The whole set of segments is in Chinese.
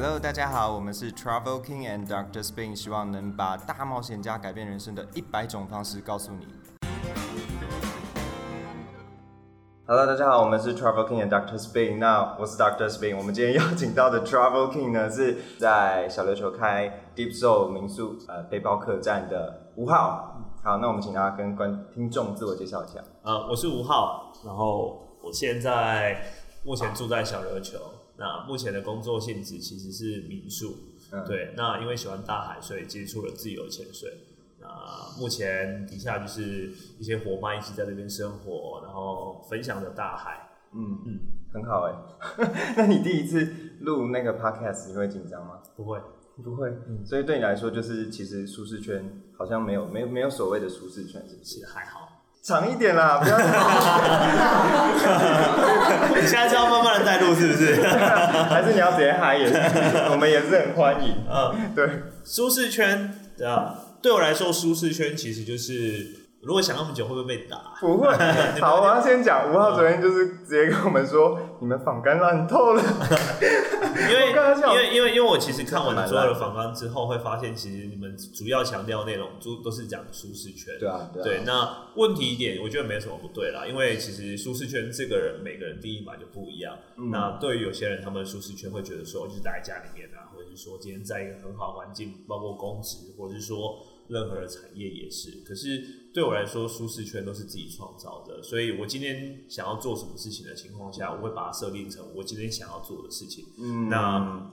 Hello，大家好，我们是 Travel King and Doctor Spin，希望能把大冒险家改变人生的一百种方式告诉你。Hello，大家好，我们是 Travel King and Doctor Spin。那我是 Doctor Spin。我们今天邀请到的 Travel King 呢，是在小琉球开 Deep Soul 民宿呃背包客栈的吴浩。好，那我们请他跟观听众自我介绍一下。呃，我是吴浩，然后我现在目前住在小琉球。那目前的工作性质其实是民宿，对。那因为喜欢大海，所以接触了自由潜水。那目前底下就是一些伙伴一起在这边生活，然后分享着大海。嗯嗯，很好哎。那你第一次录那个 podcast 你会紧张吗？不会，不会。嗯，所以对你来说，就是其实舒适圈好像没有，没有，没有所谓的舒适圈，是不是？还好。长一点啦，不要。你现在是要慢慢的带路，是不是？还是你要直接嗨？也是，我们也是很欢迎。嗯，对。舒适圈，对啊，对我来说，舒适圈其实就是。如果想那么久，会不会被打？不会。好，我要先讲。吴浩昨天就是直接跟我们说，你们仿干烂透了。因为 因为因为因为我其实看完所有的仿干之后，会发现其实你们主要强调内容都都是讲舒适圈。对啊，对。那问题点，我觉得没什么不对啦。因为其实舒适圈这个人，每个人第一版就不一样。那对于有些人，他们的舒适圈会觉得说，就是待在家里面啊，或者是说今天在一个很好环境，包括公职，或者是说。任何的产业也是，可是对我来说，舒适圈都是自己创造的。所以我今天想要做什么事情的情况下，我会把它设定成我今天想要做的事情。嗯，那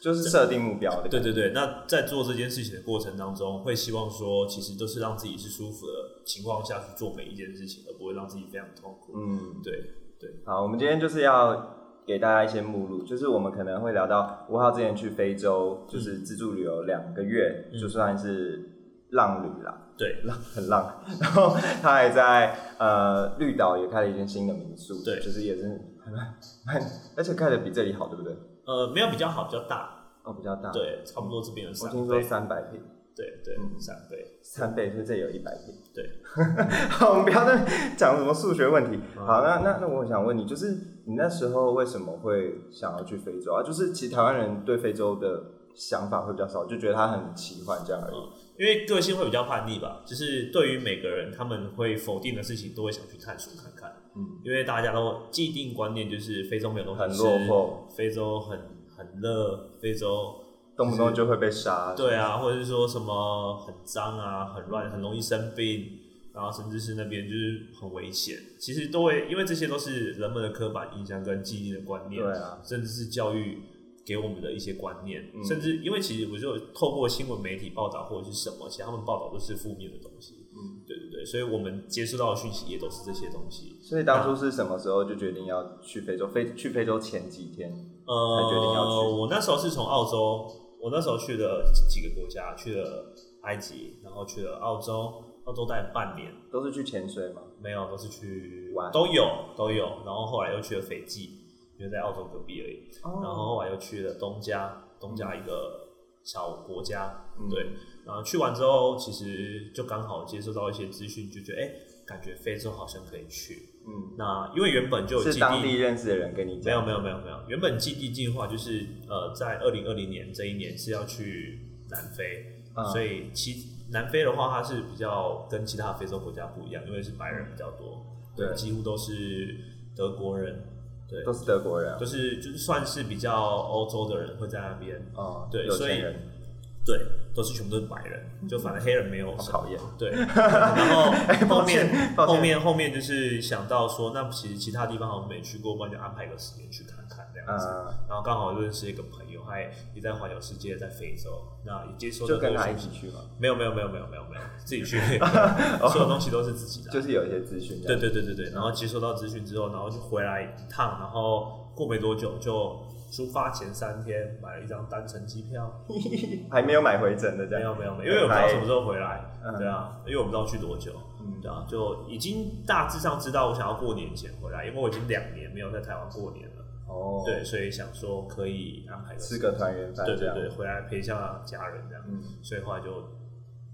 就是设定目标的。对对对，那在做这件事情的过程当中，会希望说，其实都是让自己是舒服的情况下去做每一件事情，而不会让自己非常痛苦。嗯，对对。好，我们今天就是要给大家一些目录，就是我们可能会聊到吴浩之前去非洲，就是自助旅游两个月，就算是。浪旅啦，对，浪很浪。然后他还在呃绿岛也开了一间新的民宿，对，就是也是很，而且开的比这里好，对不对？呃，没有比较好，比较大，哦，比较大，对，差不多这边有三倍，我听说三百平，对对，三倍，三倍，所以这有一百平，对。好，我们不要再讲什么数学问题。好，那那那我想问你，就是你那时候为什么会想要去非洲啊？就是其实台湾人对非洲的想法会比较少，就觉得它很奇幻这样而已。因为个性会比较叛逆吧，就是对于每个人他们会否定的事情，都会想去探索看看。嗯，因为大家都既定观念就是非洲没有东西吃，很落后，非洲很很热，非洲动不动就会被杀。对啊，或者是说什么很脏啊，很乱，很容易生病，然后甚至是那边就是很危险。其实都会，因为这些都是人们的刻板印象跟既定的观念，对啊，甚至是教育。给我们的一些观念，甚至因为其实我就透过新闻媒体报道或者是什么，其实他们报道都是负面的东西。嗯，对对对，所以我们接触到的讯息也都是这些东西。所以当初是什么时候就决定要去非洲？非去非洲前几天呃，才决定要去。我那时候是从澳洲，我那时候去了几个国家，去了埃及，然后去了澳洲，澳洲待了半年。都是去潜水吗？没有，都是去玩，都有都有。然后后来又去了斐济。因为在澳洲隔壁而已，然后后来又去了东加，东加一个小国家，对，然后去完之后，其实就刚好接收到一些资讯，就觉得哎，感觉非洲好像可以去，嗯，那因为原本就有是当地认识的人跟你没有没有没有没有，原本基地计划就是呃，在二零二零年这一年是要去南非，所以其南非的话，它是比较跟其他非洲国家不一样，因为是白人比较多，对，几乎都是德国人。对，都是德国人，就是就是算是比较欧洲的人会在那边。啊，对，所以对，都是全部都是白人，就反正黑人没有讨厌，对，然后后面后面后面就是想到说，那其实其他地方好像没去过，不然就安排个时间去看看这样子，然后刚好认识一个朋友，他也在环游世界，在非洲，那也接受就跟他一起去吗？没有没有没有没有没有没有自己去，所有东西都是自己的，就是有一些资讯，对对对对对，然后接收到资讯之后，然后就回来一趟，然后过没多久就。出发前三天买了一张单程机票，还没有买回程的，没有没有没有，因为我不知道什么时候回来，对啊，因为我不知道去多久，嗯，对啊，就已经大致上知道我想要过年前回来，因为我已经两年没有在台湾过年了，哦，对，所以想说可以安排吃个团圆饭，对对对，回来陪一下家人这样，嗯，所以后来就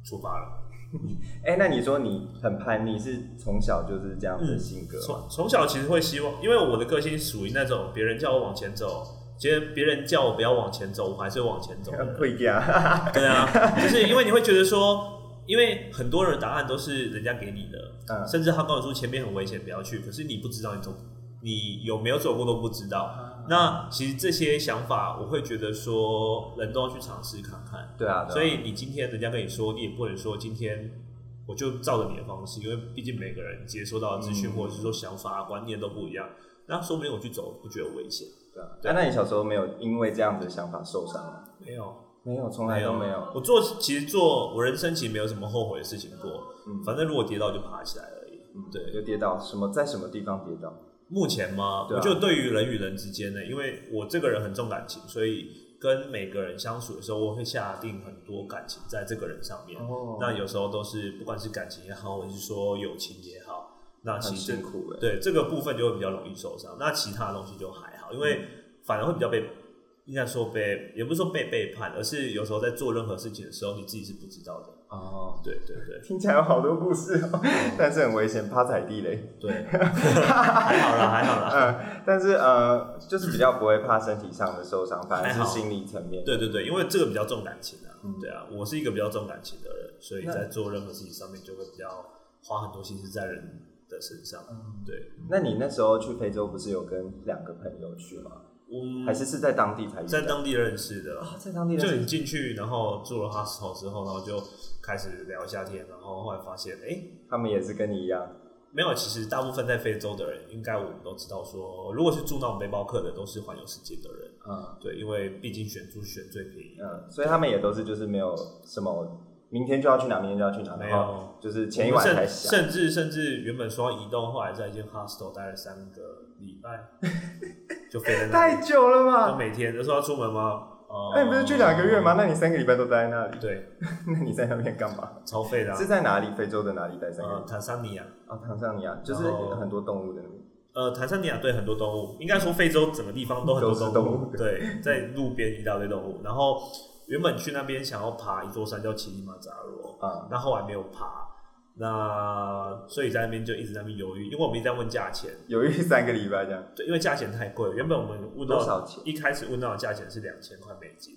出发了。哎，那你说你很叛逆，是从小就是这样的性格？从从小其实会希望，因为我的个性属于那种别人叫我往前走。其实别人叫我不要往前走，我还是往前走的人。会掉。对啊，就是因为你会觉得说，因为很多人答案都是人家给你的，嗯甚至他告诉说前面很危险，不要去，可是你不知道你走，你有没有走过都不知道。那其实这些想法，我会觉得说，人都要去尝试看看。对啊，对啊所以你今天人家跟你说，你也不能说今天我就照着你的方式，因为毕竟每个人接收到的资讯、嗯或者是说想法、观念都不一样。那说不定我去走不觉得危险，对啊。哎那你小时候没有因为这样子的想法受伤吗？没有，没有，从来都没有。我做其实做我人生其实没有什么后悔的事情过，嗯反正如果跌倒就爬起来而已。嗯对有跌倒，什么在什么地方跌倒？目前吗？对啊我就对于人与人之间呢，因为我这个人很重感情，所以跟每个人相处的时候，我会下定很多感情在这个人上面。哦那有时候都是不管是感情也好，或者是说友情也好，那很其实辛苦哎。对这个部分就会比较容易受伤。那其他的东西就还好，因为反而会比较被。应该说被，也不是说被背叛，而是有时候在做任何事情的时候，你自己是不知道的。哦，对对对听起来有好多故事哦，但是很危险，怕踩地雷。对，还好啦，还好啦。嗯，但是呃，就是比较不会怕身体上的受伤，反而是心理层面。对对对，因为这个比较重感情啊，嗯对啊，我是一个比较重感情的人，所以在做任何事情上面就会比较花很多心思在人的身上。嗯对，那你那时候去非洲不是有跟两个朋友去吗？我还是是在当地才遇到在当地认识的，啊，在当地就你进去，然后住了 hostel 之后，然后就开始聊一下天，然后后来发现，哎、他们也是跟你一样，没有，其实大部分在非洲的人，应该我们都知道说，如果是住那种背包客的，都是环游世界的人。嗯。对，因为毕竟选住选最便宜。的。嗯，所以他们也都是就是没有什么明天就要去哪，明天就要去哪，没然后有，就是前一我们晚才想。甚甚至甚至原本说要移动，后来在一间 hostel 待了三个礼拜，就飞在那里，太久了就吧？每天就说要出门吗？哦那你不是去两个月吗？？那你三个礼拜都待在那里，对，那你在那边干嘛？超费的、啊是。在哪里？非洲的哪里待三个呃，月？坦桑尼亚，啊，坦桑尼亚，就是然后很多动物的那边。呃，坦桑尼亚对很多动物，应该说非洲整个地方都很多都是动动物对，在路边一大堆动物。然后原本去那边想要爬一座山叫乞力马扎罗，啊，那后来没有爬，那所以在那边就一直在那边犹豫，因为我们一直在问价钱，犹豫三个礼拜这样，对，因为价钱太贵。原本我们问到多少钱？一开始问到的价钱是两千块美金，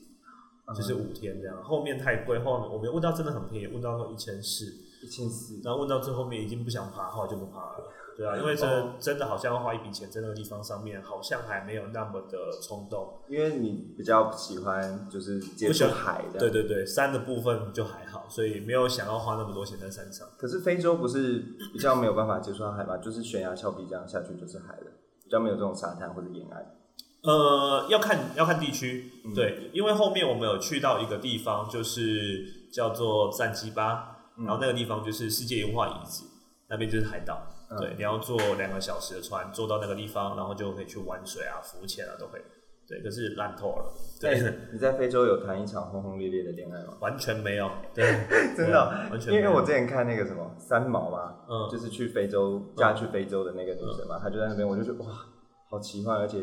嗯就是五天这样。后面太贵，后面我们问到真的很便宜，问到说一千四，一千四。然后问到最后面已经不想爬，后来就不爬了。对啊，因为真的真的好像要花一笔钱在那个地方上面，好像还没有那么的冲动。因为你比较喜欢就是接喜欢海的。对对对，山的部分就还好，所以没有想要花那么多钱在山上。可是非洲不是比较没有办法接触到海吗？就是悬崖峭壁这样下去就是海了，比较没有这种沙滩或者沿岸。呃，要看要看地区，嗯对，因为后面我们有去到一个地方，就是叫做赞基巴，嗯然后那个地方就是世界文化遗址，那边就是海岛，嗯。对，你要坐两个小时的船，坐到那个地方，然后就可以去玩水啊、浮潜啊都可以，对，可是烂透了，对，哎 你在非洲有谈一场轰轰烈烈的恋爱吗？完全没有，对，真的哦、完全因为我之前看那个什么三毛嘛，嗯。就是去非洲嫁去非洲的那个女生嘛，她就在那边，我就觉得哇，好奇幻，而且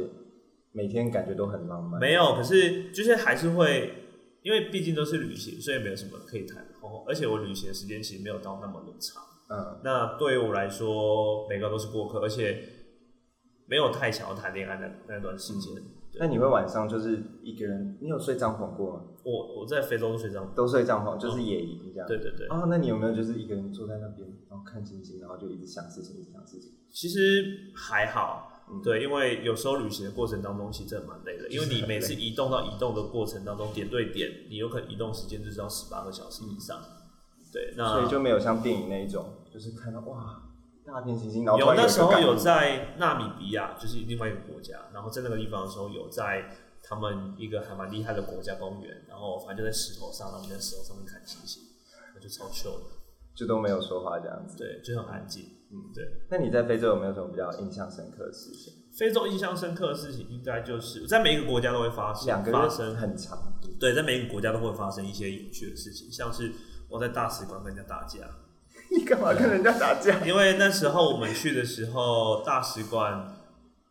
每天感觉都很浪漫。没有，可是就是还是会，因为毕竟都是旅行，所以没有什么可以谈，哦，而且我旅行的时间其实没有到那么的长。嗯，那对于我来说，每个都是过客，而且没有太想要谈恋爱的那段时间。那你会晚上就是一个人，你有睡帐篷过吗？我我在非洲睡帐篷，都睡帐篷，就是野营这样。对对对，哦，那你有没有就是一个人坐在那边，然后看星星，然后就一直想事情，一直想事情？其实还好，嗯对，因为有时候旅行的过程当中，其实真的蛮累的，因为 你每次移动到移动的过程当中，点对点，你有可能移动时间就是要十八个小时以上。对，那所以就没有像电影那一种，就是看到哇大片星星，然后有那时候有在纳米比亚，就是另外一个国家，然后在那个地方的时候有在他们一个还蛮厉害的国家公园，然后反正就在石头上，然后我们在石头上面看星星，那就超 chill 的，就都没有说话这样子。对，就很安静。嗯，对。那你在非洲有没有什么比较印象深刻的事情？非洲印象深刻的事情，应该就是在每一个国家都会发生，两个月发生很长，对，在每一个国家都会发生一些有趣的事情，像是我在大使馆跟人家打架，你干嘛跟人家打架？因为那时候我们去的时候，大使馆，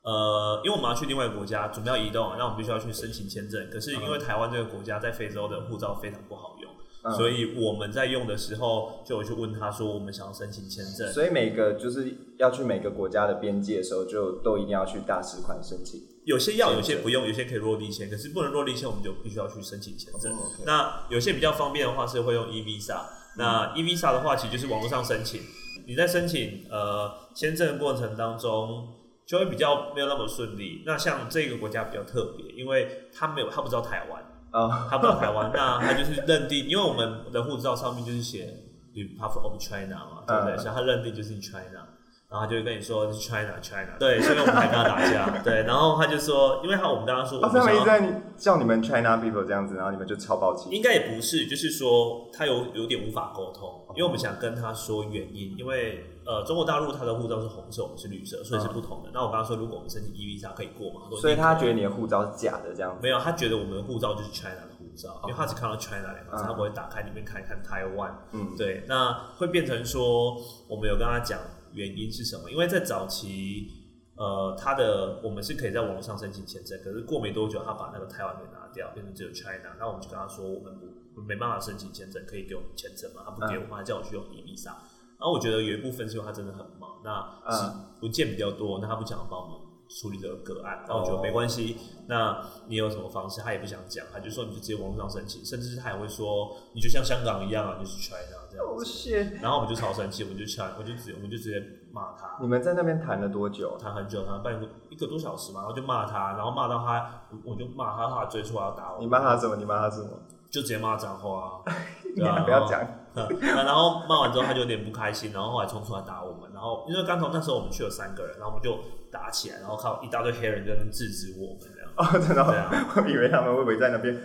呃，因为我们要去另外一个国家，准备要移动，那我们必须要去申请签证。可是因为台湾这个国家在非洲的护照非常不好用，所以我们在用的时候就有去问他说，我们想要申请签证。所以每个就是要去每个国家的边界的时候，就都一定要去大使馆申请。有些要，有些不用，有些可以落地签，可是不能落地签，我们就必须要去申请签证。那有些比较方便的话是会用 e visa。那 e visa 的话，其实就是网络上申请。你在申请呃签证的过程当中，就会比较没有那么顺利。那像这个国家比较特别，因为他没有他不知道台湾啊，他不到台湾，那他就是认定，因为我们的护照上面就是写 Republic of China 嘛，对不对？所以他认定就是 China。然后他就会跟你说是 China China，对，所以我们才跟他打架，对，然后他就说，因为他我们刚刚说，他们一直在叫你们 China people 这样子，然后你们就超暴气。应该也不是，就是说他有有点无法沟通，因为我们想跟他说原因，因为呃中国大陆他的护照是红色，我们是绿色，所以是不同的。那我刚刚说，如果我们申请 E visa 可以过嘛？所以他觉得你的护照是假的这样子？没有，他觉得我们的护照就是 China 的护照，因为他只看到 China 两个字，他不会打开里面看一看台湾。嗯，对，那会变成说我们有跟他讲。原因是什么？因为在早期，呃，他的我们是可以在网络上申请签证，可是过没多久，他把那个台湾给拿掉，变成只有 China。那我们就跟他说，我们不没办法申请签证，可以给我们签证吗？他不给我们，他叫我去用 e v i s a 然后我觉得有一部分是因为他真的很忙，那是文件比较多，那他不想帮我们处理这个个案。然后我觉得没关系，那你有什么方式？他也不想讲，他就说你就直接网络上申请，甚至他也会说，你就像香港一样啊，就是 China。哦，谢。然后我们就超生气，我们就抢，我就直，我们就直接骂他。你们在那边谈了多久？谈很久，谈半个一个多小时嘛。然后就骂他，然后骂到他，我就骂他，他追出来要打我。你骂他什么？你骂他什么？就直接骂脏话。你不要讲。然后骂完之后，他就有点不开心，然后后来冲出来打我们。然后因为刚从那时候我们去了三个人，然后我们就打起来，然后靠一大堆黑人在那制止我们这样。哦，真的？对啊。我以为他们会围在那边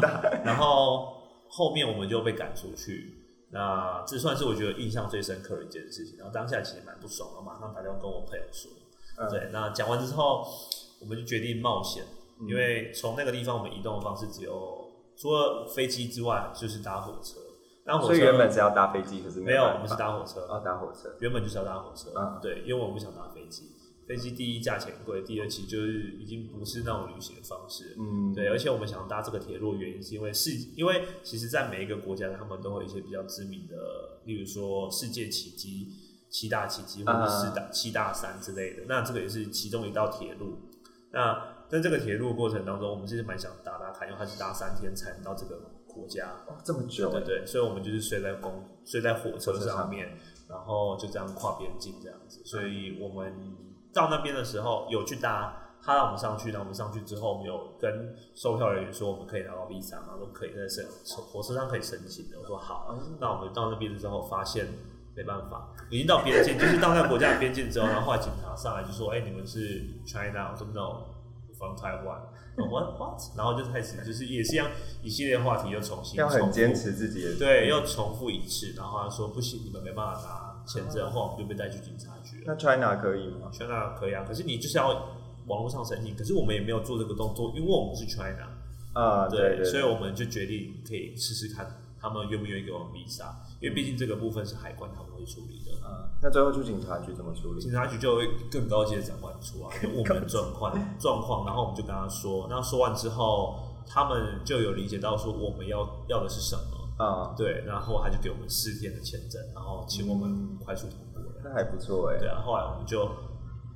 打。然后后面我们就被赶出去。那这算是我觉得印象最深刻的一件事情，然后当下其实蛮不爽然后，马上打电话跟我朋友说。对，那讲完之后，我们就决定冒险，因为从那个地方我们移动的方式只有除了飞机之外，就是搭火车。那火车原本是要搭飞机，可是没有，我们是搭火车。啊，搭火车，原本就是要搭火车。嗯，对，因为我们不想搭飞机。飞机第一价钱贵，第二期就是已经不是那种旅行的方式，嗯，对，而且我们想搭这个铁路原因是因为世，因为其实在每一个国家，他们都会有一些比较知名的，例如说世界奇迹、七大奇迹或者四大七大山之类的，那这个也是其中一道铁路。那在这个铁路过程当中，我们其实蛮想搭搭看，因为它是搭三天才能到这个国家，这么久，对对，所以我们就是睡在公睡在火车上面，然后就这样跨边境这样子，所以我们。到那边的时候有去搭，他让我们上去，然后我们上去之后，我们有跟售票人员说我们可以拿到 visa 嘛，都可以在车火车上可以申请的。我说好，那我们到那边之后发现没办法，已经到边境，就是到那个国家的边境之后，然后后来警察上来就说，哎，你们是 China，我说 No，from Taiwan，What What？然后就开始就是也是一样一系列话题又重新要很坚持自己的对，又重复一次，然后他说不行，你们没办法拿签证，后来我们就被带去警察局了。那 China 可以吗？China 可以啊，可是你就是要网络上申请，可是我们也没有做这个动作，因为我们是 China 啊，对，所以我们就决定可以试试看，他们愿不愿意给我们 visa，因为毕竟这个部分是海关他们会处理的。嗯，那最后去警察局怎么处理？警察局就会更高级的长官出来，问我们的状况状况，然后我们就跟他说，那说完之后，他们就有理解到说我们要要的是什么啊，对，然后他就给我们四天的签证，然后请我们快速通过。那还不错哎。对啊，后来我们就，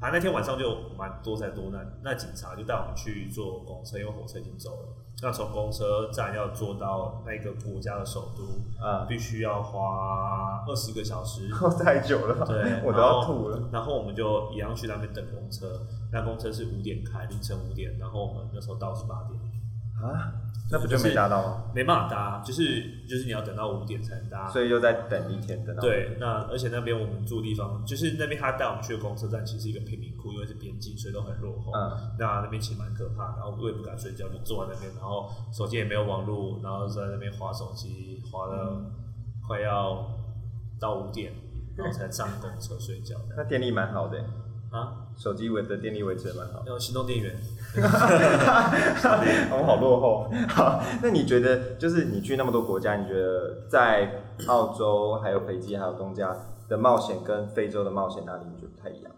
反正那天晚上就蛮多灾多难。那警察就带我们去坐公车，因为火车已经走了。那从公车站要坐到那个国家的首都，啊，必须要花二十个小时，太久了。对，我都要吐了。然后我们就一样去那边等公车。那公车是五点开，凌晨五点。然后我们那时候到是八点。啊？那不就没搭到吗？没办法搭，就是就是你要等到五点才能搭，所以又再等一天等到。对，那而且那边我们住地方，就是那边他带我们去的公车站，其实是一个贫民窟，因为是边境，所以都很落后。嗯。那那边其实蛮可怕，然后我也不敢睡觉，就坐在那边，然后手机也没有网络，然后在那边划手机，划了快要到五点，然后才上公车睡觉。那电力蛮好的。啊，手机维的电力维持的蛮好。用行动电源。我 们好落后。好，那你觉得，就是你去那么多国家，你觉得在澳洲、还有斐济、还有东加的冒险，跟非洲的冒险哪里你觉得不太一样？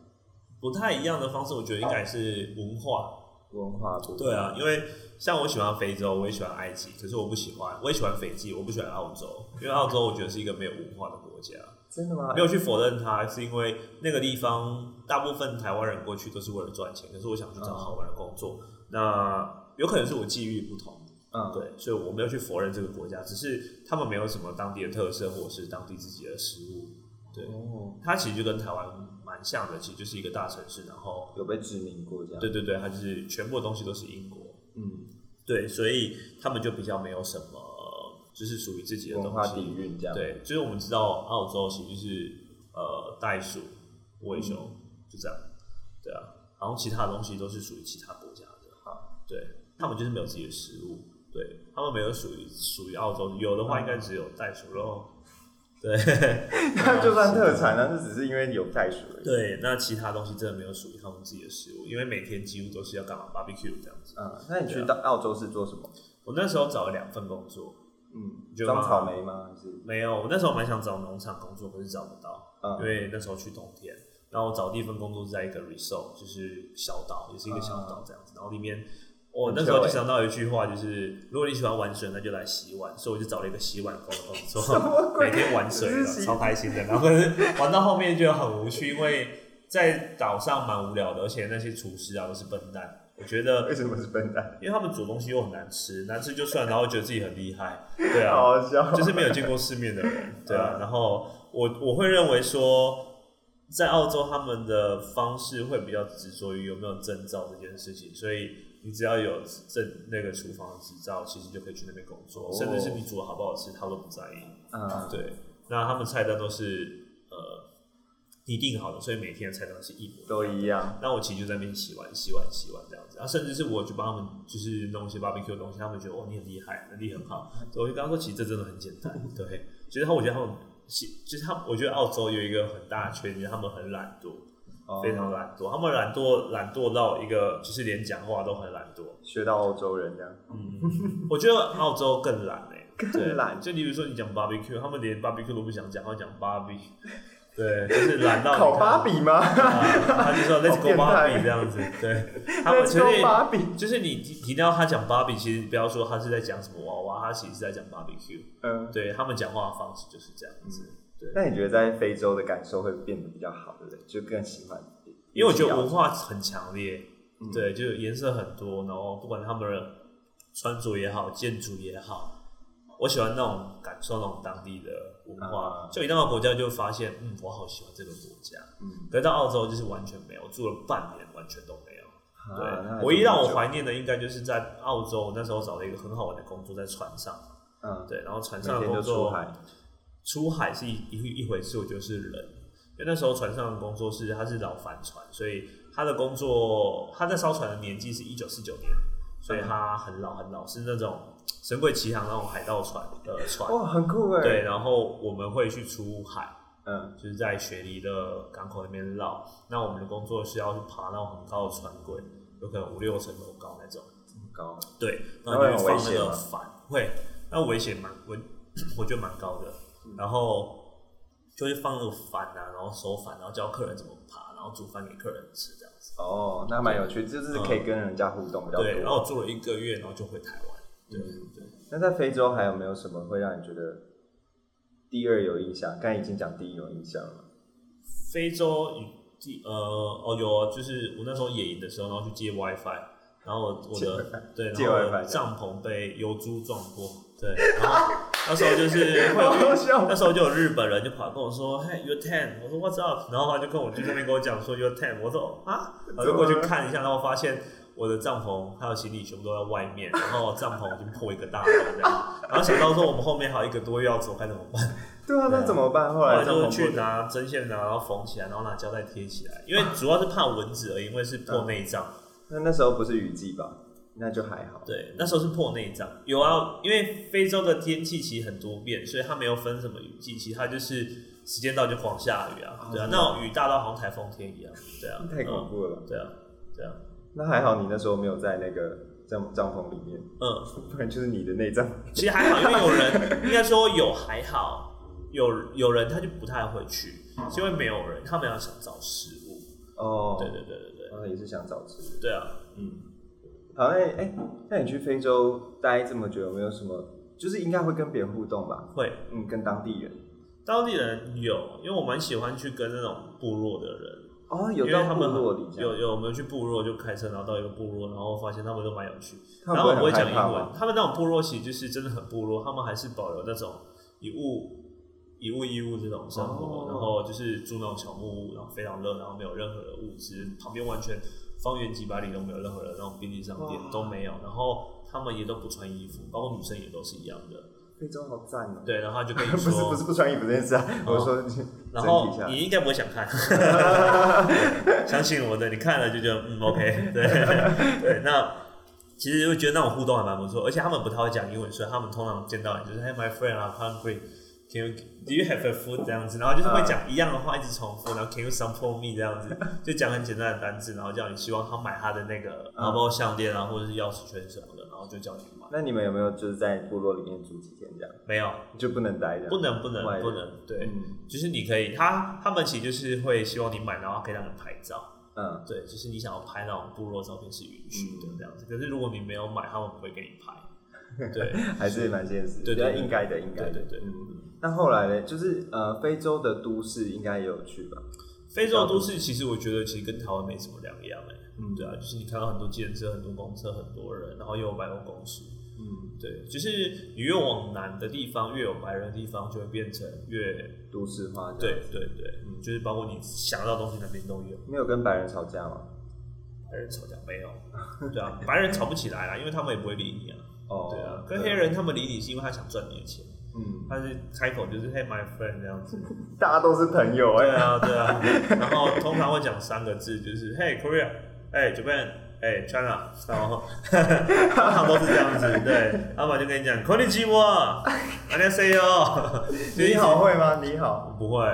不太一样的方式，我觉得应该是文化。文化不对啊，因为像我喜欢非洲，我也喜欢埃及，可是我不喜欢，我也喜欢斐济，我不喜欢澳洲，因为澳洲我觉得是一个没有文化的国家。真的吗？没？有去否认它，是因为那个地方大部分台湾人过去都是为了赚钱，可是我想去找好玩的工作，那有可能是我际遇不同，嗯，对，所以我没有去否认这个国家，只是他们没有什么当地的特色或者是当地自己的食物，对，哦，它其实就跟台湾蛮像的，其实就是一个大城市，然后有被殖民过这样。对对对，它就是全部的东西都是英国，嗯，对，所以他们就比较没有什么就是属于自己的文化东西，底蕴这样。，对，就是我们知道澳洲其实就是呃袋鼠、无尾熊、就这样，对啊，然后其他东西都是属于其他国家的，哈，对他们就是没有自己的食物，对他们没有属于属于澳洲，有的话应该只有袋鼠肉，对 那就算特产，但是只是因为有袋鼠而已。对，那其他东西真的没有属于他们自己的食物，因为每天几乎都是要干嘛 barbecue 这样子。嗯，那你去到澳洲是做什么？我那时候找了两份工作，嗯，就装草莓吗？还是没有，我那时候蛮想找农场工作，可是找不到。嗯因为那时候去冬天，然后我找第一份工作是在一个 resort，就是小岛，也是一个小岛这样子。然后里面，我那时候就想到一句话，就是如果你喜欢玩水，那就来洗碗。所以我就找了一个洗碗工的工作，每天玩水超开心的。然后可 是玩到后面就很无趣，因为在岛上蛮无聊的，而且那些厨师啊都是笨蛋。我觉得为什么是笨蛋？因为他们煮东西又很难吃，难吃就算，然后觉得自己很厉害，对啊，好好笑。就是没有见过世面的人，对啊。然后我我会认为说，在澳洲他们的方式会比较执着于有没有证照这件事情，所以你只要有证那个厨房执照，其实就可以去那边工作，哦甚至是你煮的好不好吃，他都不在意。嗯，对，那他们菜单都是呃拟定好的，所以每天的菜单是一模都一样。那我其实就在那边洗碗、洗碗、洗碗这样子，啊甚至是我去帮他们就是弄一些 barbecue 的东西，他们觉得哦你很厉害，能力很好，所以我就跟他说，其实这真的很简单。对，其实他我觉得他们其其实他我觉得澳洲有一个很大的缺点，他们很懒惰，哦非常懒惰，他们懒惰懒惰到一个就是连讲话都很懒惰。学到澳洲人这样。嗯，我觉得澳洲更懒 哎、对更懒就你比如说你讲 barbecue，他们连 barbecue 都不想讲，他讲 barbie。对，就是懒到考芭比吗？啊，他就说 Let's go 变态。Barbie 这样子，对，他们其实芭比。就是你提提到他讲 Barbie，其实不要说他是在讲什么娃娃，他其实是在讲 barbecue，嗯，对他们讲话的方式就是这样子，对，那你觉得在非洲的感受会变得比较好，对不对？就更喜欢，因为我觉得文化很强烈，嗯。对，就颜色很多，然后不管他们的穿着也好，建筑也好，我喜欢那种感受那种当地的文化。啊就一到国家就会发现，嗯，我好喜欢这个国家。嗯，可是到澳洲就是完全没有，住了半年完全都没有。啊对，唯一让我怀念的应该就是在澳洲，那时候找了一个很好玩的工作，在船上。嗯，对，然后船上的工作，出海，出海是一一一回事，我觉得是人。因为那时候船上的工作是他是老帆船，所以他的工作他在烧船的年纪是一九四九年，所以它很老很老，是那种神鬼奇航那种海盗船的船。哇，很酷哎。对，，然后我们会去出海，嗯，就是在雪梨的港口那边绕。那我们的工作是要去爬那种很高的船轨，有可能五六层楼高那种。这么高，对，那然后就放那个帆，会，那危险蛮危，我觉得蛮高的。然后就是放那个帆啊，然后收帆，然后教客人怎么爬，然后煮饭给客人吃这样子。哦，那蛮有趣，就是可以跟人家互动比较多。对，然后我做了一个月，然后就回台湾。对嗯对。那在非洲还有没有什么会让你觉得第二有印象？刚才已经讲第一有印象了。非洲与第呃哦有啊，就是我那时候野营的时候，然后去接 WiFi，然后我的 WiFi 对，接然后帐篷被油猪撞破，对，然后 那时候就是 那时候就有日本人就跑来跟我说，Hey you're ten，我说 What's up，然后他就跟我就那边跟我讲说 You're ten，我说啊，然后就过去看一下，然后发现。我的帐篷还有行李全部都在外面，然后帐篷已经破一个大洞这样，然后想到说我们后面还有一个多月要走，该怎么办？对啊，那怎么办？后后来来就去拿，拿针线拿，然后缝起来，然后拿胶带贴起来，因为主要是怕蚊子而已，因为是破内脏。那那时候不是雨季吧？那就还好。对，那时候是破内脏。有啊，因为非洲的天气其实很多变，所以它没有分什么雨季，其实它就是时间到就狂下雨啊，对啊，那种雨大到好像台风天一样，对啊，太恐怖了对啊，对啊，那还好你那时候没有在那个帐帐篷里面，嗯，不然就是你的内脏。其实还好，因为有人应该说有还好，有有人他就不太会去，是因为没有人，他们要想找食物，哦，对对对对对，然后也是想找吃的。对啊，嗯，好，那哎，那你去非洲待这么久，有没有什么？就是应该会跟别人互动吧？会，嗯，跟当地人。当地人有，因为我蛮喜欢去跟那种部落的人。哦，有到部落里，有有我们去部落就开车，然后到一个部落，然后发现他们都蛮有趣。然后我不会讲英文，他们那种部落其实就是真的很部落，他们还是保留那种以物以物易物这种生活，然后就是住那种小木屋，然后非常热，然后没有任何的物资，旁边完全方圆几百里都没有任何的那种便利商店都没有，然后他们也都不穿衣服，包括女生也都是一样的。非洲好赞哦！对，然后就跟你 说，不是不是不穿衣服这件事啊，我说，然后你应该不会想看，相信我的，你看了就觉得嗯 OK，对对，那其实会觉得那种互动还蛮不错，而且他们不太会讲英文，所以他们通常见到你就是 Hey my friend, I'm hungry, can you do you have a food 这样子，然后就是会讲一样的话，一直重复，然后 Can you support me 这样子，就讲很简单的单词，然后叫你希望他买他的那个包括项链啊，或者是钥匙圈什么的，然后就叫你买。那你们有没有就是在部落里面住几天这样？没有，就不能待这样。不能不能不能，对，就是你可以，他他们其实就是会希望你买，然后可以让你拍照。嗯，对，就是你想要拍那种部落照片是允许的这样子。可是如果你没有买，他们不会给你拍。对，还是蛮现实。对对，应该的，应该的。对对对。嗯。那后来呢？就是呃，非洲的都市应该也有去吧？非洲的都市其实我觉得其实跟台湾没什么两样哎。嗯，对啊，就是你看到很多建设、很多公车、很多人，然后又有百货公司。嗯，对，就是你越往南的地方，越有白人的地方，就会变成越都市化。对对对，嗯，就是包括你想到东西那边都有。没有跟白人吵架吗？白人吵架没有，对啊，白人吵不起来啦，因为他们也不会理你啊。哦，对啊，跟黑人他们理你是因为他想赚你的钱。嗯，他是开口就是 Hey my friend 这样子，大家都是朋友哎。对啊对啊，然后通常会讲三个字，就是 Hey Korea，哎 Japan。哎，China，然后 通常都是这样子，对，阿爸就跟你讲我，阿娘 say 哦，你好会吗？你好，不会，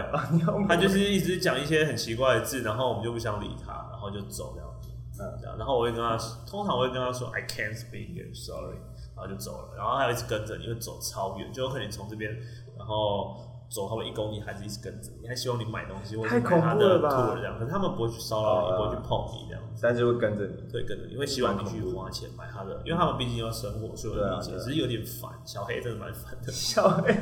他就是一直讲一些很奇怪的字，然后我们就不想理他，然后就走这样子，嗯，这样，然后我会跟他，通常我会跟他说，I can't speak Sorry，然后就走了，然后他一直跟着，你会走超远，就有可能从这边，然后。走他们一公里，还是一直跟着你，还希望你买东西或者买他的 tour 这样，可是他们不会去骚扰你，不会去碰你这样子，但是会跟着你，对，跟着你会希望你去花钱买他的，因为他们毕竟要生活，所以我理解，只是有点烦。小黑真的蛮烦的，小黑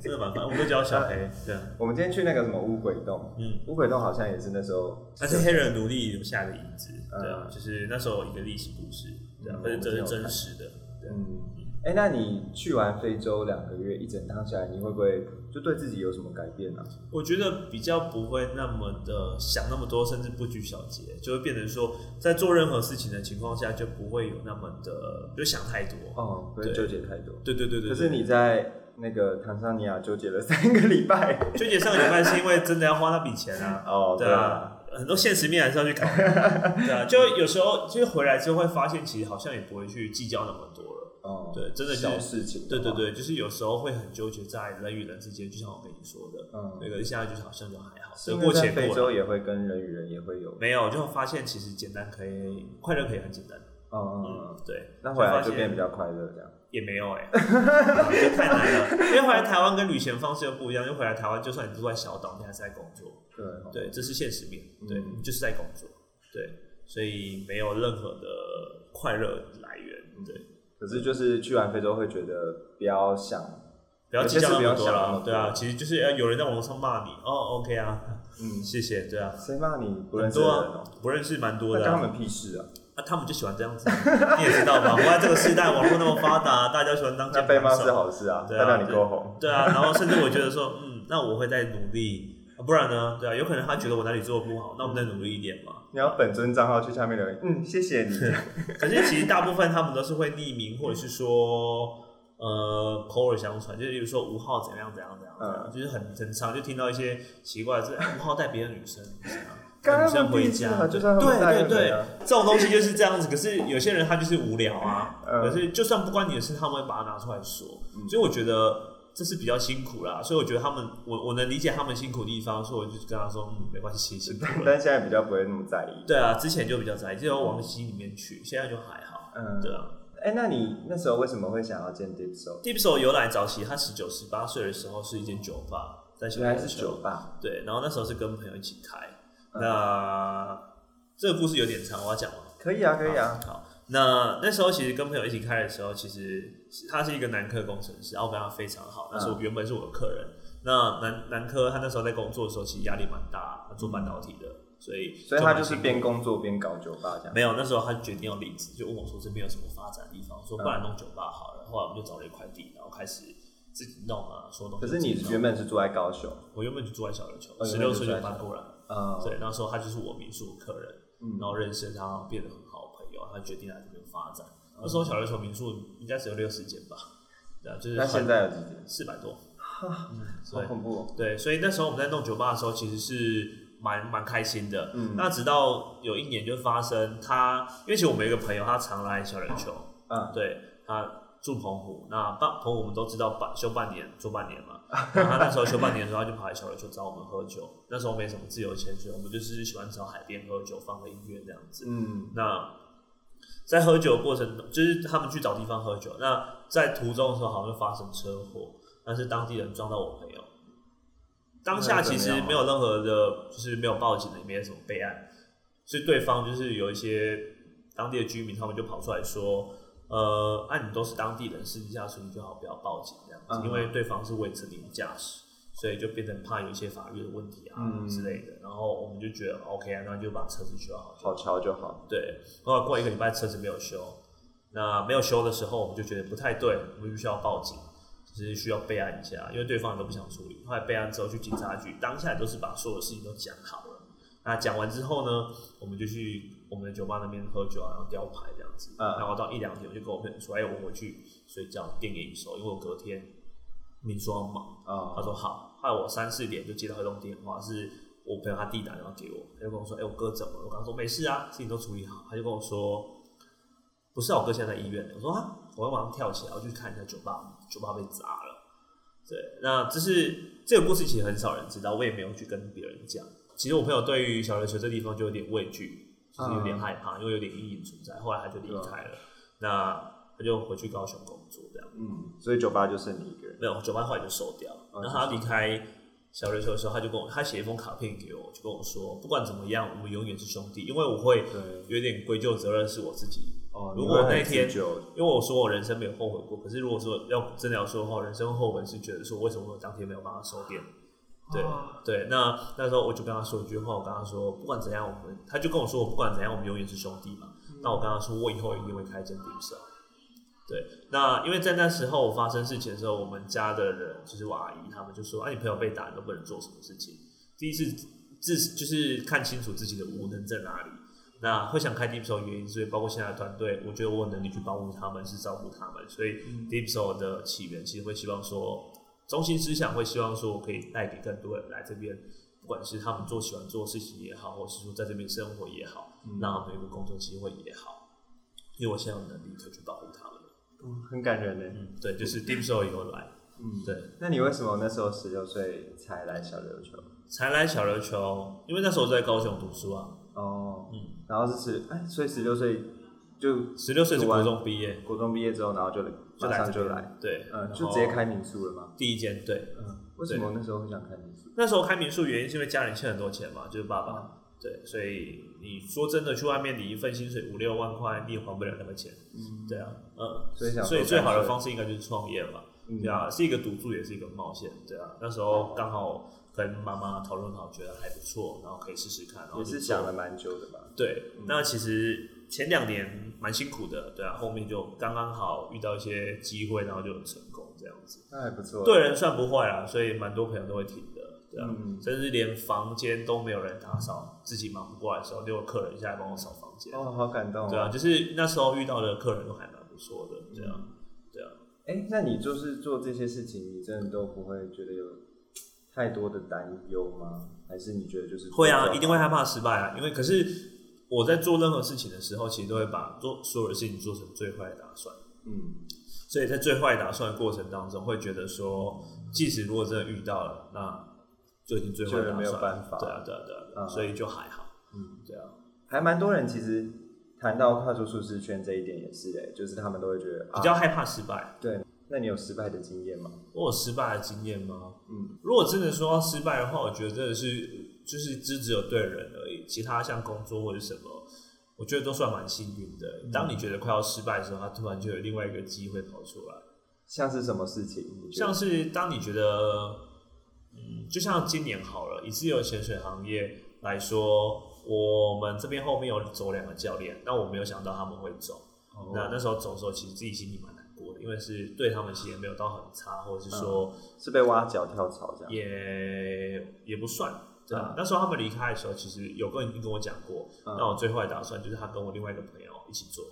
真的蛮烦，我们都叫小黑。对，我们今天去那个什么乌鬼洞，嗯，乌鬼洞好像也是那时候，那是黑人奴隶留下的遗址，对啊，就是那时候一个历史故事，对啊，是这是真实的，嗯。哎，那你去完非洲两个月，一整趟下来，你会不会就对自己有什么改变呢？我觉得比较不会那么的想那么多，甚至不拘小节，就会变成说，在做任何事情的情况下，就不会有那么的就想太多，哦，不会纠结太多。对对对对。可是你在那个坦桑尼亚纠结了三个礼拜，纠结三个礼拜是因为真的要花那笔钱啊。哦，对啊，很多现实面还是要去考虑。对啊，就有时候其实回来之后会发现，其实好像也不会去计较那么多了。哦，对，真的小事情。对对对，就是有时候会很纠结在人与人之间，就像我跟你说的，嗯，那个现在就是好像就还好。得过且过。非洲也会跟人与人也会有。没有，就发现其实简单可以，快乐可以很简单。嗯嗯，对。那回来就变比较快乐这样。也没有哎，太难了。因为回来台湾跟旅行方式又不一样，因为回来台湾就算你住在小岛，你还是在工作。对对，这是现实面。对，你就是在工作。对，所以没有任何的快乐来源。对。可是就是去完非洲会觉得不要想，不要计较那么多了，对啊，其实就是要有人在网络上骂你，哦，OK 啊，嗯，谢谢，对啊，谁骂你？不认识不认识蛮多的，他们屁事啊，啊，他们就喜欢这样子，你也知道吧？我在这个时代，网络那么发达，大家喜欢当那被骂是好事啊，代表你够红，对啊，然后甚至我觉得说，嗯，那我会再努力。不然呢？对啊，有可能他觉得我哪里做的不好，那我们再努力一点嘛。你要本尊账号去下面留言，嗯，谢谢你。可是其实大部分他们都是会匿名，或者是说呃口耳相传，就是比如说吴昊怎样怎样怎样，嗯，就是很很常就听到一些奇怪的，吴昊带别的女生，女生回家，对对对，这种东西就是这样子。可是有些人他就是无聊啊，可是就算不关你的事，他们会把它拿出来说。所以我觉得。这是比较辛苦啦，所以我觉得他们，我我能理解他们辛苦的地方，所以我就跟他说，嗯，没关系，辛苦。但现在比较不会那么在意。对啊，之前就比较在意，就要往心里面去，现在就还好。嗯，对啊。哎，那你那时候为什么会想要建 Deep Soul？Deep Soul 由来早期，他十九十八岁的时候是一间酒吧，在原来是酒吧。对，然后那时候是跟朋友一起开。那这个故事有点长，我要讲吗？可以啊，可以啊。好。那那时候其实跟朋友一起开的时候，其实他是一个男科工程师，然后我跟他非常好。那时候原本是我的客人。那男男科他那时候在工作的时候，其实压力蛮大，他做半导体的，所以所以他就是边工作边搞酒吧这样。没有，那时候他决定要离职，就问我说这边有什么发展的地方，说不然弄酒吧好了。后来我们就找了一块地，然后开始自己弄啊，说东西。可是你原本是住在高雄，我原本就住在小琉球，十六岁就搬过来。嗯，对，那时候他就是我民宿客人，然后认识他，变得很好的朋友，他决定来这边发展。那时候小琉球民宿应该只有六十间吧，对啊，就是。那现在有几间？四百多。好恐怖。对，所以那时候我们在弄酒吧的时候，其实是蛮蛮开心的。嗯。那直到有一年就发生，他因为其实我们有一个朋友，他常来小琉球。嗯。对他住澎湖，那半澎湖我们都知道半休半年做半年嘛。他那时候休半年的时候，他就跑来小琉球找我们喝酒。那时候没什么自由潜水，我们就是喜欢找海边喝酒，放个音乐这样子。嗯。那在喝酒的过程中，就是他们去找地方喝酒。那在途中的时候，好像就发生车祸。但是当地人撞到我朋友，当下其实没有任何的，就是没有报警的，也没有什么备案，所以对方就是有一些当地的居民，他们就跑出来说，呃，按你都是当地人，私底下处理就好，不要报警这样子，因为对方是未成年驾驶，所以就变成怕有一些法律的问题啊之类的。然后我们就觉得 OK 啊，那就把车子修好，好桥就好。对，后来过一个礼拜车子没有修，那没有修的时候，我们就觉得不太对，我们必须要报警。只是需要备案一下，因为对方都不想处理。后来备案之后去警察局，当下都是把所有事情都讲好了。那讲完之后呢，我们就去我们的酒吧那边喝酒啊，然后雕牌子。嗯。然后到一两点，我就跟我朋友说：“哎，我回去睡觉，电影收，因为我隔天民宿要忙。”啊。他说好。后来我三四点就接到一通电话，是我朋友他弟打电话给我，他就跟我说：“哎，我哥怎么了？”我刚说没事啊，事情都处理好。他就跟我说：“不是，啊我哥现在在医院。”我说：“啊。”我要马上跳起来，我去看一下酒吧。酒吧被砸了，对，那这是这个故事，其实很少人知道，我也没有去跟别人讲。其实我朋友对于小琉球这地方就有点畏惧，就是有点害怕，因为有点阴影存在。后来他就离开了，那他就回去高雄工作这样。嗯，所以酒吧就剩你一个人？没有，酒吧后来就收掉。那他离开小琉球的时候，他就跟我，他写一封卡片给我，就跟我说，不管怎么样，我们永远是兄弟，因为我会有点归咎责任是我自己。哦如果那天，因为我说我人生没有后悔过，可是如果说要真的要说的话，人生后悔是觉得说为什么我当天没有帮他收店？对对，那那时候我就跟他说一句话，我跟他说不管怎样，我们他就跟我说我不管怎样，我们永远是兄弟嘛。那我跟他说我以后一定会开间店社。对，那因为在那时候发生事情的时候，我们家的人就是我阿姨他们就说，啊，你朋友被打，你都不能做什么事情。第一次自就是看清楚自己的无能在哪里。那会想开 Deep Soul 原因，所以包括现在的团队，我觉得我有能力去帮助他们，是照顾他们。所以 Deep Soul 的起源其实会希望说，中心思想会希望说，可以带给更多人来这边，不管是他们做喜欢做事情也好，或是说在这边生活也好，让他们有个工作机会也好。因为我现在有能力可以去保护他们。嗯，很感人呢。嗯，对，就是 Deep Soul 以后来。嗯，对。那你为什么那时候十六岁才来小琉球？才来小琉球，因为那时候在高雄读书啊。哦，嗯，然后是十，哎，所以十六岁就十六岁是国中毕业，国中毕业之后，然后就就来就来，对，嗯，就直接开民宿了嘛。第一间，对，嗯，为什么那时候很想开民宿？那时候开民宿原因是因为家里欠很多钱嘛，就是爸爸，对，所以你说真的去外面领一份薪水五六万块，你也还不了那个钱，嗯，对啊，嗯，所以想，所以最好的方式应该就是创业嘛，对啊，是一个赌注，也是一个冒险，对啊，那时候刚好。跟妈妈讨论好，觉得还不错，然后可以试试看。也是想了蛮久的吧？对，那其实前两年蛮辛苦的，对啊，后面就刚刚好遇到一些机会，然后就很成功这样子。那还不错，对人算不坏啊，所以蛮多朋友都会停的，对啊，甚至连房间都没有人打扫，自己忙不过来的时候，就有客人下来帮我扫房间。哦，好感动。对啊，就是那时候遇到的客人都还蛮不错的，对啊，对啊。哎，那你就是做这些事情，你真的都不会觉得有？太多的担忧吗？还是你觉得就是会啊，一定会害怕失败啊。因为可是我在做任何事情的时候，其实都会把做所有的事情做成最坏的打算。嗯，所以在最坏打算的过程当中，会觉得说，即使如果真的遇到了，那就已经最坏打算，没有办法。对啊，对啊，对啊，所以就还好。嗯，对啊，还蛮多人其实谈到跨出舒适圈这一点也是诶，就是他们都会觉得比较害怕失败。对。那你有失败的经验吗？我有失败的经验吗？嗯，如果真的说要失败的话，我觉得真的是就是只只有对人而已，其他像工作或者什么，我觉得都算蛮幸运的。当你觉得快要失败的时候，他突然就有另外一个机会跑出来。像是什么事情？像是当你觉得，嗯，就像今年好了，以自由潜水行业来说，我们这边后面有走两个教练，但我没有想到他们会走。那那时候走的时候，其实自己心里蛮难过的，因为是对他们其实也没有到很差，或者是说是被挖脚跳槽这样，也也不算。对啊，那时候他们离开的时候，其实有个人已经跟我讲过，那我最后的打算就是他跟我另外一个朋友一起做。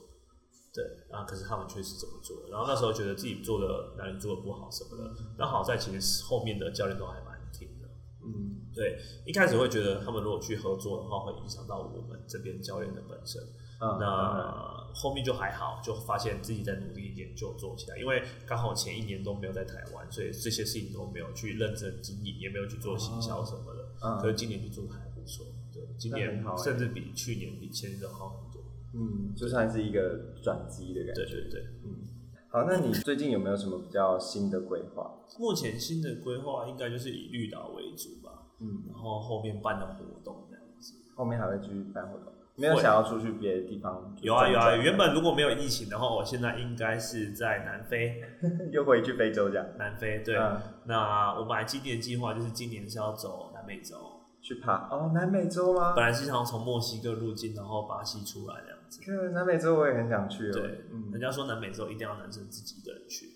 对，啊，可是他们确实这么做，然后那时候觉得自己做的哪里做的不好什么的，但好在其实后面的教练都还蛮挺的。嗯，对，一开始会觉得他们如果去合作的话，会影响到我们这边教练的本身。那后面就还好，就发现自己在努力一点就做起来。因为刚好前一年都没有在台湾，所以这些事情都没有去认真经营，也没有去做行销什么的。嗯，可是今年就做的还不错。对，今年甚至比去年比前年都好很多。嗯，就算是一个转机的感觉。对对对，嗯。好，那你最近有没有什么比较新的规划？目前新的规划应该就是以绿岛为主吧。嗯，然后后面办的活动这样子。后面还会继续办活动？没有想要出去别的地方？有啊有啊，原本如果没有疫情的话，我现在应该是在南非，又回去非洲这样。南非对，那我本来今年计划就是今年是要走南美洲去爬哦，南美洲吗？本来是想从墨西哥入境，然后巴西出来这样子。南美洲我也很想去。对，人家说南美洲一定要男生自己一个人去。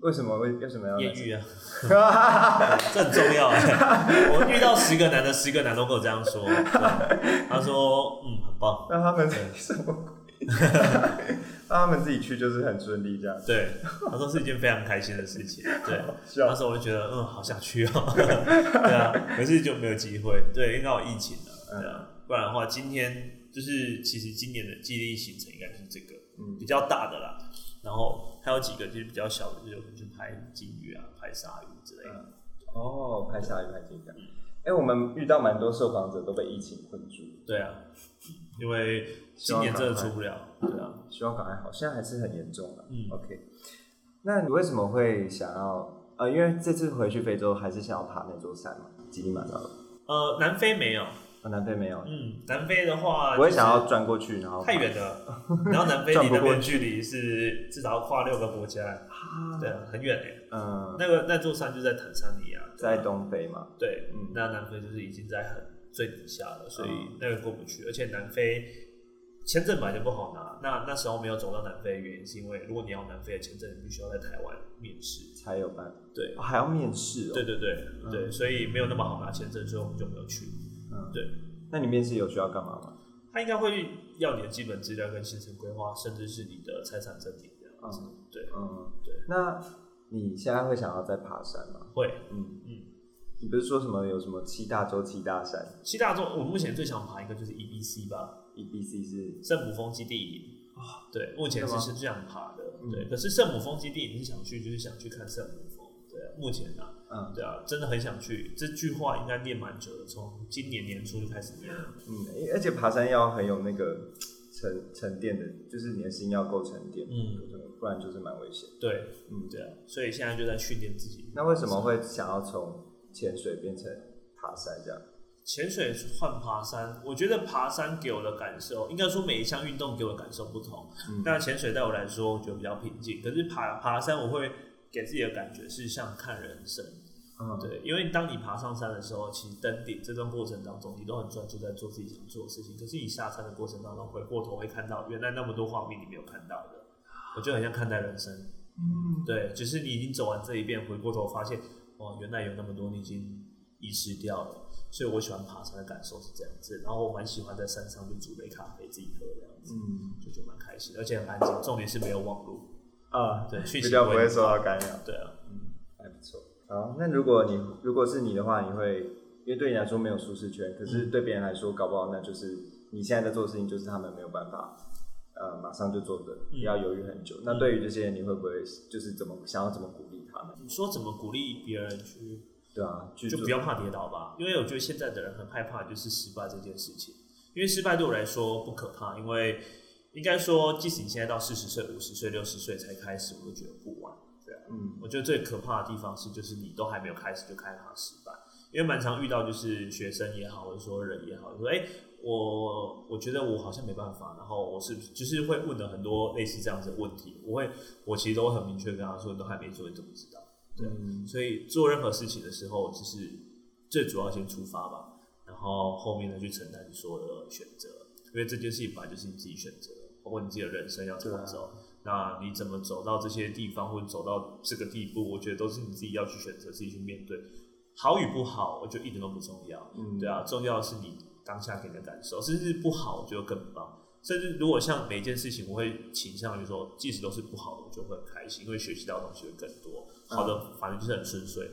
为什么？为为什么要艳遇啊？这很重要。我遇到十个男的，十个男都跟我这样说。他说：“嗯，很棒。”那他们什么？那 他们自己去就是很顺利这样。对，他说是一件非常开心的事情。对，那时候我就觉得，嗯，好想去哦。对啊，可是就没有机会。对，因为有疫情了。对啊，不然的话，今天就是其实今年的记忆行程应该是这个，嗯，比较大的啦。然后还有几个就是比较小的，就有可能去拍金鱼啊、拍鲨鱼之类的。哦，拍鲨鱼、拍金鱼。哎，我们遇到蛮多受访者都被疫情困住。对啊，因为今年真的出不了。对啊，希望赶快好，现在还是很严重的。嗯，OK。那你为什么会想要？呃，因为这次回去非洲还是想要爬那座山嘛，吉力马扎罗。呃，南非没有。南非没有，嗯，南非的话，我也想要转过去，然后太远了，然后南非离 那边距离是至少要跨六个国家，对啊，很远诶，嗯，那个那座山就在坦桑尼亚，在东非嘛，对，嗯，那南非就是已经在很最底下了，所以那个过不去，而且南非签证本来就不好拿，那那时候没有走到南非的原因是因为如果你要南非的签证，你必须要在台湾面试。才有办法，对，还要面试，对对对对，所以没有那么好拿签证，所以我们就没有去。嗯，对。那你面试有需要干嘛吗？他应该会要你的基本资料跟行程规划，甚至是你的财产证明这样子。对，嗯，对。那你现在会想要再爬山吗？会，嗯嗯。你不是说什么有什么七大洲七大山？七大洲，我目前最想爬一个就是 E B C 吧。E B C 是圣母峰基地营啊。对，目前是是这样爬的。对，可是圣母峰基地你是想去，就是想去看圣母峰。对啊，目前呢。嗯，对啊，真的很想去。这句话应该念蛮久的，从今年年初就开始念。嗯，而且爬山要很有那个沉沉淀的，就是你的心要够沉淀，嗯，不然就是蛮危险。对，嗯，对啊，所以现在就在训练自己。那为什么会想要从潜水变成爬山这样？潜水换爬山，我觉得爬山给我的感受，应该说每一项运动给我的感受不同。嗯，但潜水对我来说，我觉得比较平静。可是爬爬山，我会给自己的感觉是像看人生。嗯，对，因为当你爬上山的时候，其实登顶这段过程当中，你都很专注在做自己想做的事情。可是你下山的过程当中，回过头会看到，原来那么多画面你没有看到的。我觉得很像看待人生。嗯，对，只是你已经走完这一遍，回过头发现，哦，原来有那么多你已经遗失掉了。所以我喜欢爬山的感受是这样子。然后我蛮喜欢在山上就煮杯咖啡自己喝这样子，嗯，就觉得蛮开心，而且很安静。重点是没有网络啊，对，比较不会受到干扰。对啊，嗯，还不错。好，那如果你如果是你的话，你会因为对你来说没有舒适圈，可是对别人来说搞不好那就是你现在在做的事情，就是他们没有办法呃马上就做的，要犹豫很久。那对于这些人，你会不会就是怎么想要怎么鼓励他们？你说怎么鼓励别人去？对啊，就不要怕跌倒吧，因为我觉得现在的人很害怕就是失败这件事情。因为失败对我来说不可怕，因为应该说即使你现在到四十岁、五十岁、六十岁才开始，我都觉得不晚。对嗯，我觉得最可怕的地方是，就是你都还没有开始就开始失败，因为蛮常遇到就是学生也好，或者说人也好，说哎，我我觉得我好像没办法，然后我是就是会问了很多类似这样子的问题，我会我其实都很明确跟他说，都还没做，你怎么知道？对，所以做任何事情的时候，就是最主要先出发吧，然后后面呢去承担你所有的选择，因为这件事情本来就是你自己选择，包括你自己的人生要怎么走，那你怎么走到这些地方或者走到这个地步，我觉得都是你自己要去选择，自己去面对，好与不好，我觉得一点都不重要，嗯，对啊，重要的是你当下给你的感受，甚至不好，我觉得更棒。甚至如果像每一件事情，我会倾向于说，即使都是不好的，我就会很开心，因为学习到的东西会更多。好的，反正就是很顺遂，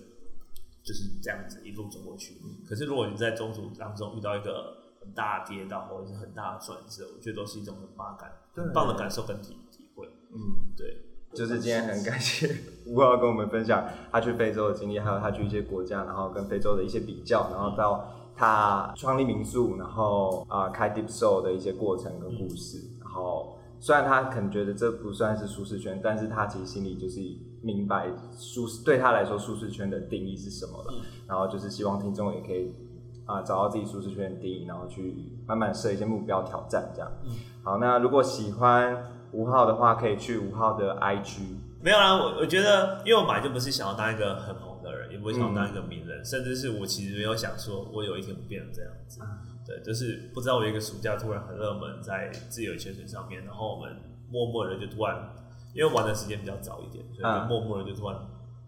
就是这样子一路走过去。可是如果你在中途当中遇到一个很大的跌倒，或者是很大的转折，我觉得都是一种很棒感、很棒的感受跟体体会。嗯，对。就是今天很感谢吴浩跟我们分享他去非洲的经历，还有他去一些国家，然后跟非洲的一些比较，然后到。他创立民宿，然后啊开 Deep Soul 的一些过程跟故事，然后虽然他可能觉得这不算是舒适圈，但是他其实心里就是明白舒适对他来说舒适圈的定义是什么了。然后就是希望听众也可以啊找到自己舒适圈的定义，然后去慢慢设一些目标挑战这样。好，那如果喜欢吴浩的话，可以去吴浩的 IG。没有啦，我我觉得因为我本来就不是想要当一个很红的。人也不是想要当一个名人，甚至是我其实没有想说，我有一天会变成这样子。对，就是不知道我一个暑假突然很热门在自由潜水上面，然后我们默默的就突然，因为玩的时间比较早一点，所以就默默的就突然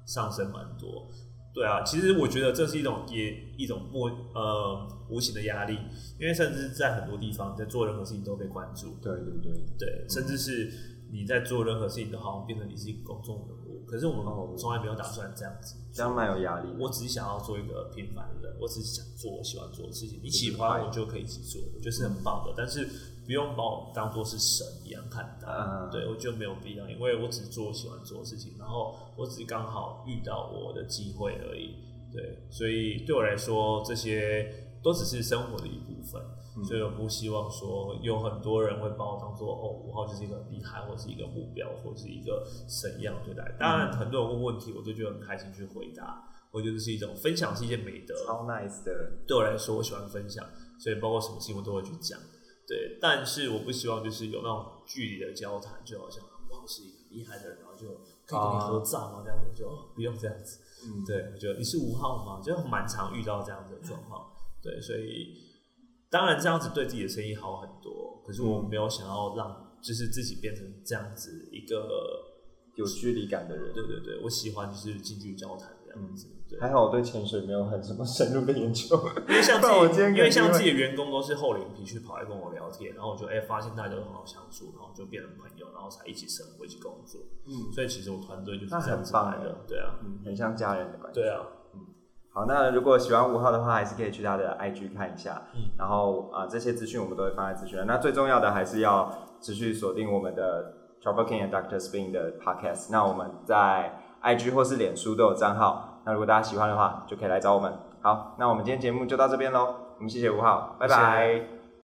上升蛮多。对啊，其实我觉得这是一种也一种默呃无形的压力，因为甚至在很多地方在做任何事情都被关注。对对对对，甚至是你在做任何事情都好像变成你是一个公众人物。可是我们从来没有打算这样子，这样蛮有压力。我只是想要做一个平凡的人，我只是想做我喜欢做的事情。你喜欢我就可以一起做，我觉得是很棒的。但是不用把我当做是神一样看待，对我觉得没有必要，因为我只做我喜欢做的事情，然后我只是刚好遇到我的机会而已。对，所以对我来说，这些都只是生活的一部分。所以我不希望说有很多人会把我当做哦五号就是一个厉害，或是一个目标，或是一个神一样对待。当然，很多人问问题，我都觉得很开心去回答。我觉得是一种分享，是一件美德。超 nice 的。对我来说，我喜欢分享，所以包括什么新闻都会去讲。对，但是我不希望就是有那种距离的交谈，就好像哇是一个厉害的人，然后就可以跟你合照嘛，这样子就不用这样子。嗯，对，我觉得你是五号吗？就蛮常遇到这样子的状况。对，所以。当然，这样子对自己的生意好很多。可是我没有想要让，就是自己变成这样子一个有距离感的人。对对对，我喜欢就是近距离交谈这样子。还好我对潜水没有很什么深入的研究。因为像 自己，因为像自己的员工都是厚脸皮去跑来跟我聊天，然后我就哎发现大家都很好相处，然后就变成朋友，然后才一起生活、一起工作。嗯，所以其实我团队就是这样子来的。对啊，很像家人的关系。对啊。好，那如果喜欢五号的话，还是可以去他的 IG 看一下。嗯，然后啊，这些资讯我们都会放在资讯。那最重要的还是要持续锁定我们的 Travel King and Doctor Spin 的 Podcast。那我们在 IG 或是脸书都有账号。那如果大家喜欢的话，就可以来找我们。好，那我们今天节目就到这边喽。我们谢谢五号，拜拜。